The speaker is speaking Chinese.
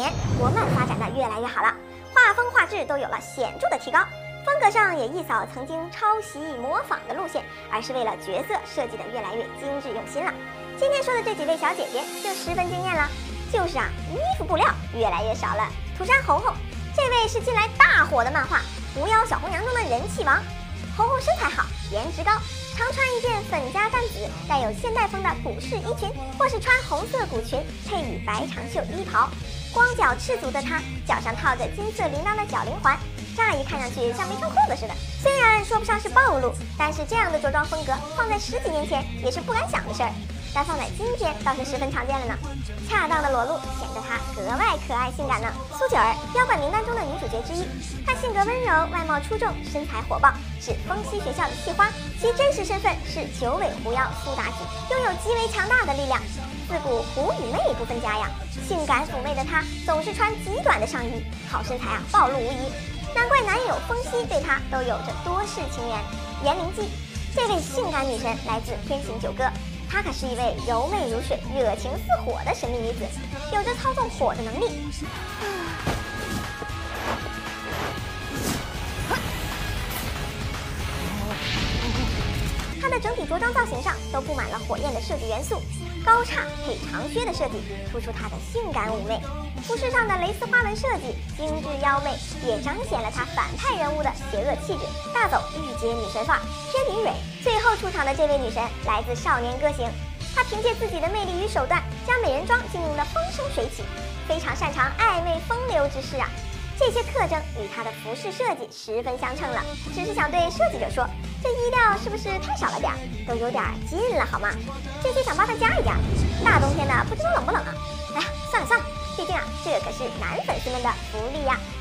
年，国漫发展的越来越好了，画风画质都有了显著的提高，风格上也一扫曾经抄袭模仿的路线，而是为了角色设计的越来越精致用心了。今天说的这几位小姐姐就十分惊艳了，就是啊，衣服布料越来越少了。涂山红红，这位是近来大火的漫画《狐妖小红娘》中的人气王。红红身材好，颜值高，常穿一件粉加淡紫、带有现代风的古式衣裙，或是穿红色古裙配以白长袖衣袍。光脚赤足的她，脚上套着金色铃铛的脚铃环，乍一看上去像没穿裤子似的。虽然说不上是暴露，但是这样的着装风格放在十几年前也是不敢想的事儿。但放在今天倒是十分常见了呢。恰当的裸露显得她格外可爱性感呢。苏九儿，妖怪名单中的女主角之一，她性格温柔，外貌出众，身材火爆，是风息学校的系花。其真实身份是九尾狐妖苏妲己，拥有极为强大的力量。自古狐与媚不分家呀，性感妩媚的她总是穿极短的上衣，好身材啊暴露无遗。难怪男友风息对她都有着多世情缘。颜灵姬，这位性感女神来自天行九歌。她可是一位柔媚如水、热情似火的神秘女子，有着操纵火的能力。她的整体着装造型上都布满了火焰的设计元素，高叉配长靴的设计突出她的性感妩媚。服饰上的蕾丝花纹设计精致妖媚，也彰显了她反派人物的邪恶气质。大走御姐女神范儿，天灵蕊。最后出场的这位女神来自《少年歌行》，她凭借自己的魅力与手段，将美人妆经营得风生水起，非常擅长暧昧风流之事啊。这些特征与她的服饰设计十分相称了。只是想对设计者说，这衣料是不是太少了点儿？都有点近了好吗？这些想帮她加一加。大冬天的，不知道冷不冷啊？这可是男粉丝们的福利呀。